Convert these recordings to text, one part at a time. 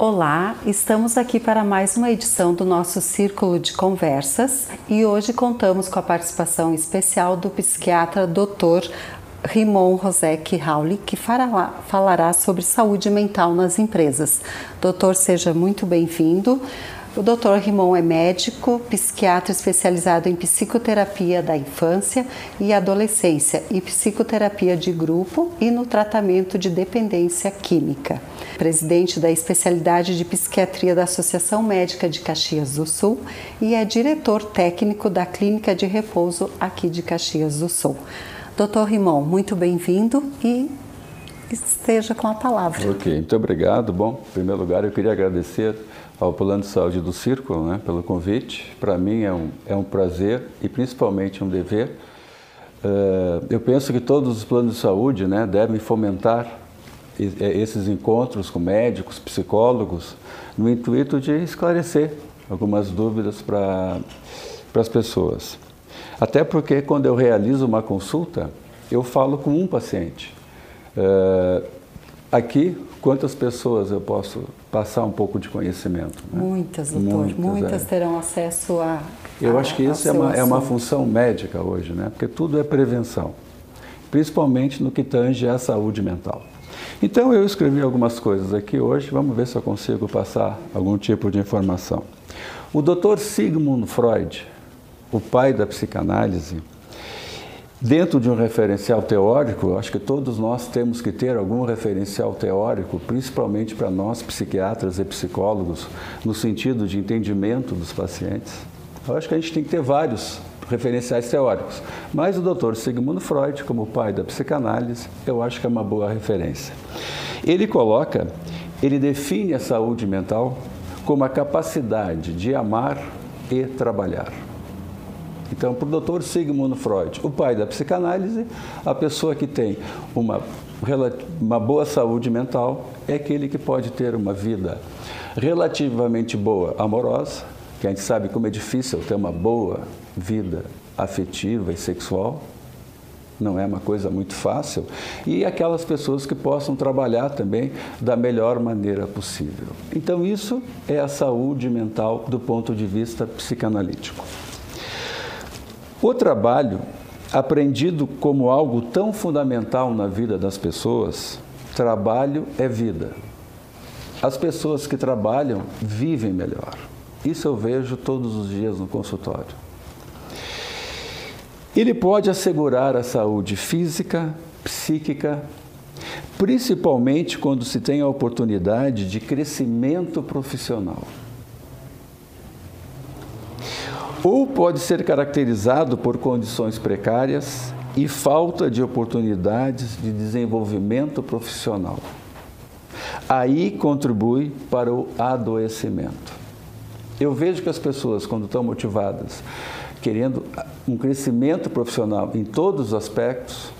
Olá, estamos aqui para mais uma edição do nosso Círculo de Conversas e hoje contamos com a participação especial do psiquiatra Dr. Rimon Rosek Rauli, que falará sobre saúde mental nas empresas. Doutor, seja muito bem-vindo. O Dr. Rimon é médico, psiquiatra especializado em psicoterapia da infância e adolescência e psicoterapia de grupo e no tratamento de dependência química. Presidente da especialidade de psiquiatria da Associação Médica de Caxias do Sul e é diretor técnico da Clínica de Repouso aqui de Caxias do Sul. Dr. Rimon, muito bem-vindo e esteja com a palavra. Ok, muito obrigado. Bom, em primeiro lugar, eu queria agradecer ao Plano de Saúde do Círculo né, pelo convite. Para mim é um, é um prazer e principalmente um dever. Uh, eu penso que todos os planos de saúde né, devem fomentar esses encontros com médicos, psicólogos, no intuito de esclarecer algumas dúvidas para as pessoas. Até porque quando eu realizo uma consulta, eu falo com um paciente. Uh, aqui, quantas pessoas eu posso passar um pouco de conhecimento? Né? Muitas, doutor. Muitas, Muitas é. terão acesso a. Eu a, acho que isso é uma, é uma função médica hoje, né? Porque tudo é prevenção, principalmente no que tange à saúde mental. Então eu escrevi algumas coisas aqui hoje, vamos ver se eu consigo passar algum tipo de informação. O Dr. Sigmund Freud, o pai da psicanálise, Dentro de um referencial teórico, acho que todos nós temos que ter algum referencial teórico, principalmente para nós psiquiatras e psicólogos, no sentido de entendimento dos pacientes. Eu acho que a gente tem que ter vários referenciais teóricos, mas o Dr. Sigmund Freud, como pai da psicanálise, eu acho que é uma boa referência. Ele coloca, ele define a saúde mental como a capacidade de amar e trabalhar. Então, para o Dr. Sigmund Freud, o pai da psicanálise, a pessoa que tem uma, uma boa saúde mental é aquele que pode ter uma vida relativamente boa amorosa, que a gente sabe como é difícil ter uma boa vida afetiva e sexual, não é uma coisa muito fácil, e aquelas pessoas que possam trabalhar também da melhor maneira possível. Então, isso é a saúde mental do ponto de vista psicanalítico. O trabalho, aprendido como algo tão fundamental na vida das pessoas, trabalho é vida. As pessoas que trabalham vivem melhor. Isso eu vejo todos os dias no consultório. Ele pode assegurar a saúde física, psíquica, principalmente quando se tem a oportunidade de crescimento profissional ou pode ser caracterizado por condições precárias e falta de oportunidades de desenvolvimento profissional. Aí contribui para o adoecimento. Eu vejo que as pessoas, quando estão motivadas, querendo um crescimento profissional em todos os aspectos,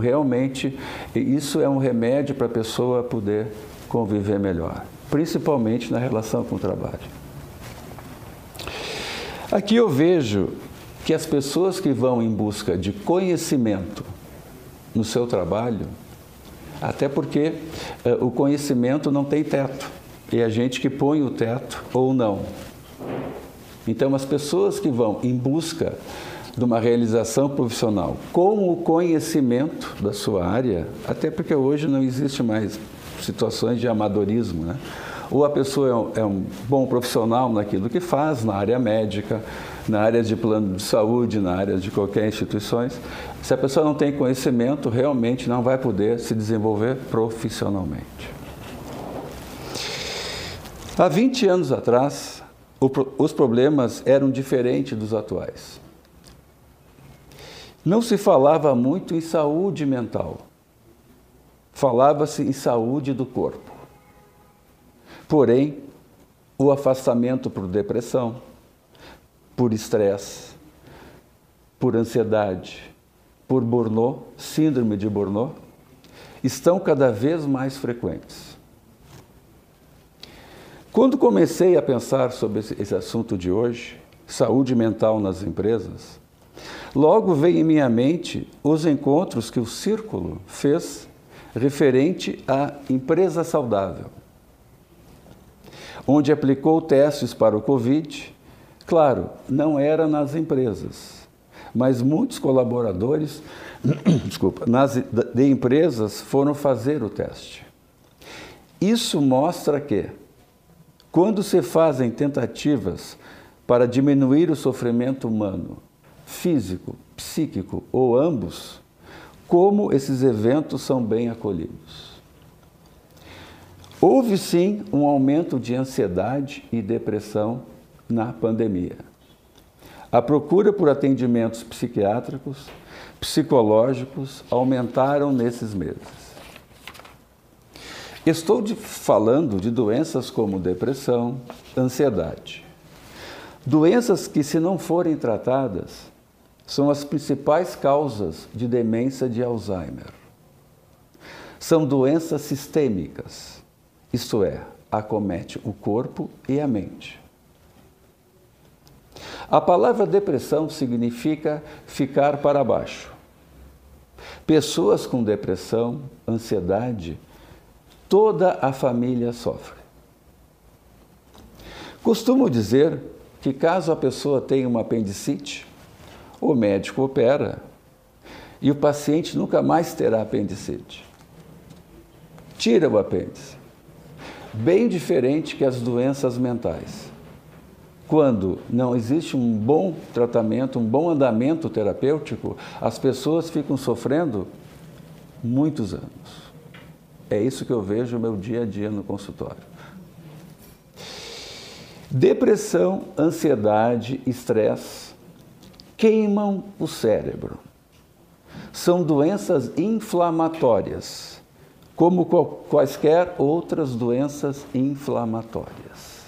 realmente isso é um remédio para a pessoa poder conviver melhor, principalmente na relação com o trabalho. Aqui eu vejo que as pessoas que vão em busca de conhecimento no seu trabalho, até porque eh, o conhecimento não tem teto, é a gente que põe o teto ou não. Então, as pessoas que vão em busca de uma realização profissional com o conhecimento da sua área, até porque hoje não existe mais situações de amadorismo, né? Ou a pessoa é um, é um bom profissional naquilo que faz, na área médica, na área de plano de saúde, na área de qualquer instituição. Se a pessoa não tem conhecimento, realmente não vai poder se desenvolver profissionalmente. Há 20 anos atrás, os problemas eram diferentes dos atuais. Não se falava muito em saúde mental, falava-se em saúde do corpo. Porém, o afastamento por depressão, por estresse, por ansiedade, por Burnout, síndrome de Burnout, estão cada vez mais frequentes. Quando comecei a pensar sobre esse, assunto de hoje, saúde mental nas empresas, logo veio em minha mente os encontros que o Círculo fez referente à empresa saudável. Onde aplicou testes para o Covid. Claro, não era nas empresas, mas muitos colaboradores desculpa, nas, de empresas foram fazer o teste. Isso mostra que, quando se fazem tentativas para diminuir o sofrimento humano, físico, psíquico ou ambos, como esses eventos são bem acolhidos. Houve sim um aumento de ansiedade e depressão na pandemia. A procura por atendimentos psiquiátricos, psicológicos aumentaram nesses meses. Estou de, falando de doenças como depressão, ansiedade. Doenças que, se não forem tratadas, são as principais causas de demência de Alzheimer. São doenças sistêmicas, isto é, acomete o corpo e a mente. A palavra depressão significa ficar para baixo. Pessoas com depressão, ansiedade, toda a família sofre. Costumo dizer que caso a pessoa tenha uma apendicite, o médico opera e o paciente nunca mais terá apendicite. Tira o apêndice. Bem diferente que as doenças mentais. Quando não existe um bom tratamento, um bom andamento terapêutico, as pessoas ficam sofrendo muitos anos. É isso que eu vejo no meu dia a dia no consultório. Depressão, ansiedade, estresse queimam o cérebro. São doenças inflamatórias, como quaisquer outras doenças inflamatórias.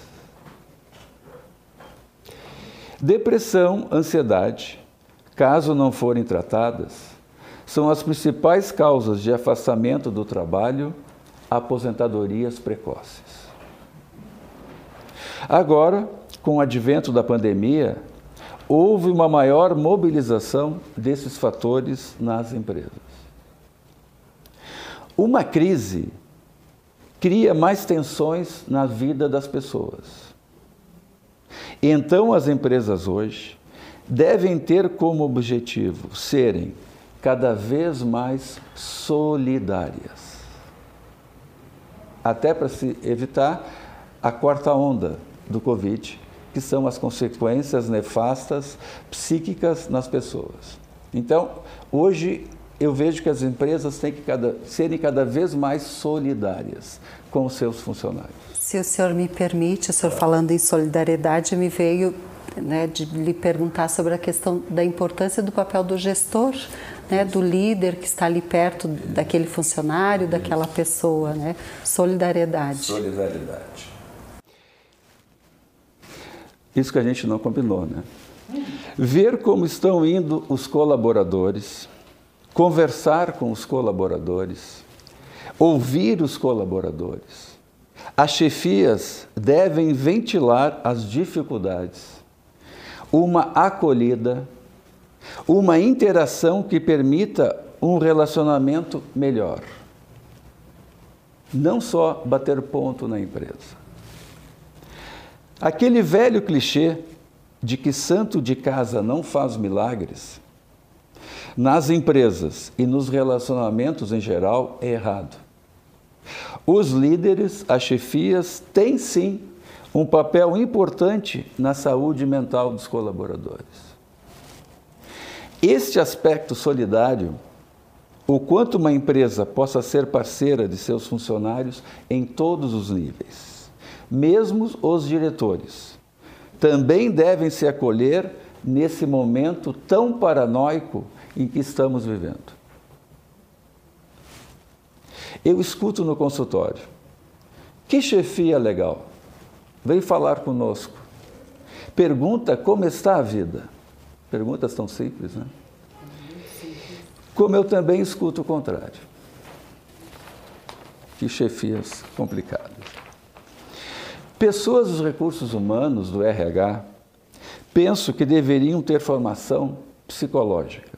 Depressão, ansiedade, caso não forem tratadas, são as principais causas de afastamento do trabalho, aposentadorias precoces. Agora, com o advento da pandemia, houve uma maior mobilização desses fatores nas empresas. Uma crise cria mais tensões na vida das pessoas. Então, as empresas hoje devem ter como objetivo serem cada vez mais solidárias. Até para se evitar a quarta onda do Covid, que são as consequências nefastas psíquicas nas pessoas. Então, hoje eu vejo que as empresas têm que cada, serem cada vez mais solidárias com os seus funcionários. Se o senhor me permite, o senhor falando em solidariedade, me veio né, de lhe perguntar sobre a questão da importância do papel do gestor, né, do líder que está ali perto daquele funcionário, daquela pessoa, né? Solidariedade. Solidariedade. Isso que a gente não combinou, né? Ver como estão indo os colaboradores, conversar com os colaboradores, ouvir os colaboradores as chefias devem ventilar as dificuldades, uma acolhida, uma interação que permita um relacionamento melhor. Não só bater ponto na empresa. Aquele velho clichê de que santo de casa não faz milagres, nas empresas e nos relacionamentos em geral, é errado. Os líderes, as chefias, têm sim um papel importante na saúde mental dos colaboradores. Este aspecto solidário, o quanto uma empresa possa ser parceira de seus funcionários em todos os níveis, mesmo os diretores, também devem se acolher nesse momento tão paranoico em que estamos vivendo. Eu escuto no consultório. Que chefia legal. Vem falar conosco. Pergunta como está a vida. Perguntas tão simples, né? Como eu também escuto o contrário. Que chefias complicadas. Pessoas dos recursos humanos do RH penso que deveriam ter formação psicológica.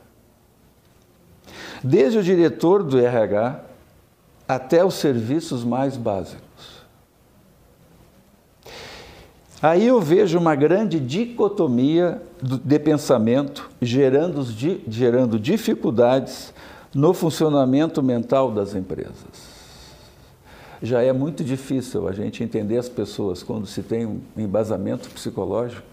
Desde o diretor do RH até os serviços mais básicos. Aí eu vejo uma grande dicotomia de pensamento gerando, gerando dificuldades no funcionamento mental das empresas. Já é muito difícil a gente entender as pessoas quando se tem um embasamento psicológico.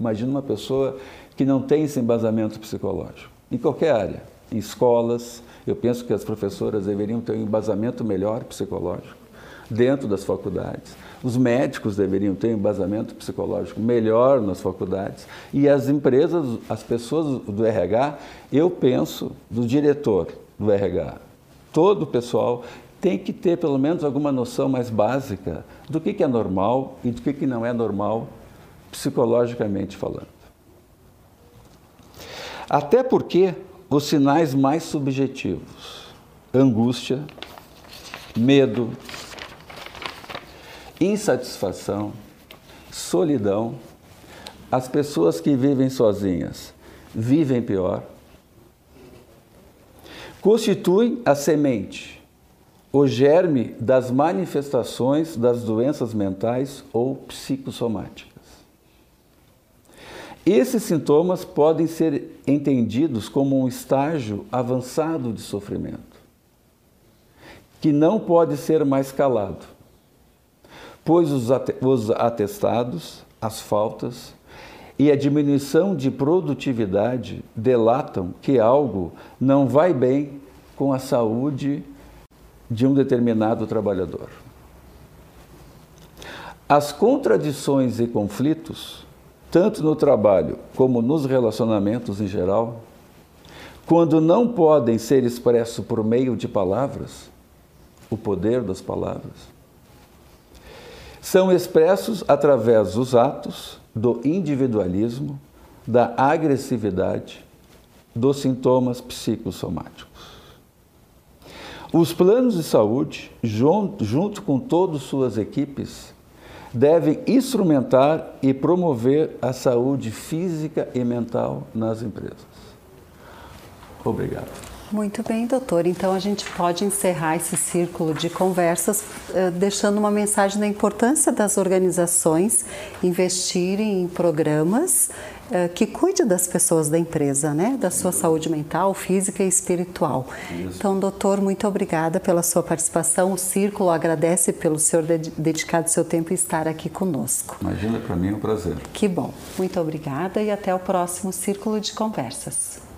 Imagina uma pessoa que não tem esse embasamento psicológico, em qualquer área, escolas. Eu penso que as professoras deveriam ter um embasamento melhor psicológico dentro das faculdades. Os médicos deveriam ter um embasamento psicológico melhor nas faculdades. E as empresas, as pessoas do RH, eu penso, do diretor do RH, todo o pessoal tem que ter pelo menos alguma noção mais básica do que, que é normal e do que, que não é normal, psicologicamente falando. Até porque os sinais mais subjetivos, angústia, medo, insatisfação, solidão, as pessoas que vivem sozinhas vivem pior, constituem a semente, o germe das manifestações das doenças mentais ou psicossomáticas. Esses sintomas podem ser entendidos como um estágio avançado de sofrimento, que não pode ser mais calado, pois os atestados, as faltas e a diminuição de produtividade delatam que algo não vai bem com a saúde de um determinado trabalhador. As contradições e conflitos tanto no trabalho como nos relacionamentos em geral, quando não podem ser expressos por meio de palavras, o poder das palavras, são expressos através dos atos, do individualismo, da agressividade, dos sintomas psicossomáticos. Os planos de saúde, junto, junto com todas suas equipes, devem instrumentar e promover a saúde física e mental nas empresas. Obrigado. Muito bem, doutor. Então a gente pode encerrar esse círculo de conversas eh, deixando uma mensagem da importância das organizações investirem em programas que cuide das pessoas da empresa, né? Da sua saúde mental, física e espiritual. Isso. Então, doutor, muito obrigada pela sua participação. O Círculo agradece pelo senhor dedicado seu tempo e estar aqui conosco. Imagina, para mim é um prazer. Que bom. Muito obrigada e até o próximo Círculo de Conversas.